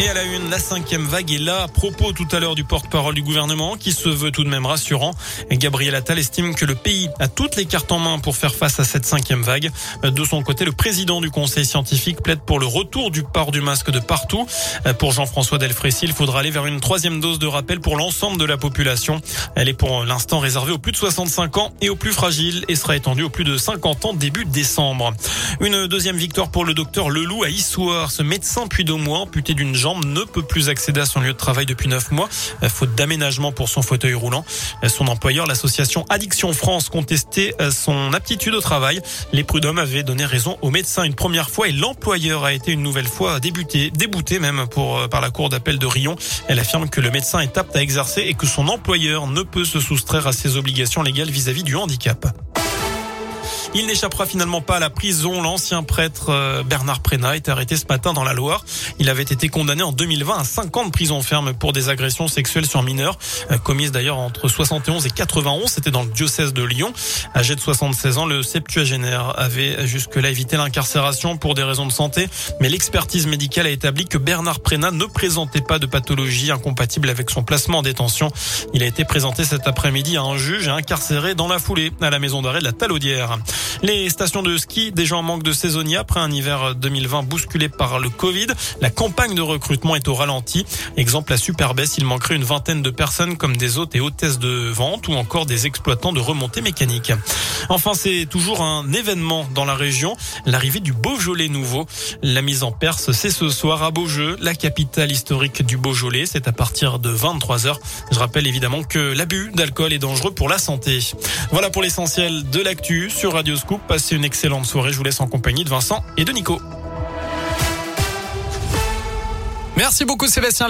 Et à la une, la cinquième vague est là. À propos tout à l'heure du porte-parole du gouvernement, qui se veut tout de même rassurant. Gabriel Attal estime que le pays a toutes les cartes en main pour faire face à cette cinquième vague. De son côté, le président du conseil scientifique plaide pour le retour du port du masque de partout. Pour Jean-François Delfrécy, il faudra aller vers une troisième dose de rappel pour l'ensemble de la population. Elle est pour l'instant réservée aux plus de 65 ans et aux plus fragiles et sera étendue aux plus de 50 ans début décembre. Une deuxième victoire pour le docteur Leloup à Issoire. Ce médecin puis mois amputé d'une jambe ne peut plus accéder à son lieu de travail depuis neuf mois, euh, faute d'aménagement pour son fauteuil roulant. Euh, son employeur, l'association Addiction France, contestait euh, son aptitude au travail. Les prud'hommes avaient donné raison au médecin une première fois et l'employeur a été une nouvelle fois débouté même par la cour d'appel de Rion. Elle affirme que le médecin est apte à exercer et que son employeur ne peut se soustraire à ses obligations légales vis-à-vis -vis du handicap. Il n'échappera finalement pas à la prison. L'ancien prêtre euh, Bernard Prénat est arrêté ce matin dans la Loire. Il avait été condamné en 2020 à 5 ans de prison ferme pour des agressions sexuelles sur mineurs, euh, commises d'ailleurs entre 71 et 91. C'était dans le diocèse de Lyon. Âgé de 76 ans, le septuagénaire avait jusque-là évité l'incarcération pour des raisons de santé, mais l'expertise médicale a établi que Bernard Prénat ne présentait pas de pathologie incompatible avec son placement en détention. Il a été présenté cet après-midi à un juge et incarcéré dans la foulée à la maison d'arrêt de la Talaudière. Les stations de ski déjà en manque de saisonniers après un hiver 2020 bousculé par le Covid. La campagne de recrutement est au ralenti. Exemple à Superbès, il manquerait une vingtaine de personnes comme des hôtes et hôtesses de vente ou encore des exploitants de remontées mécaniques. Enfin, c'est toujours un événement dans la région, l'arrivée du Beaujolais nouveau. La mise en Perse, c'est ce soir à Beaujeu, la capitale historique du Beaujolais. C'est à partir de 23 h Je rappelle évidemment que l'abus d'alcool est dangereux pour la santé. Voilà pour l'essentiel de l'actu sur Passez une excellente soirée. Je vous laisse en compagnie de Vincent et de Nico. Merci beaucoup Sébastien.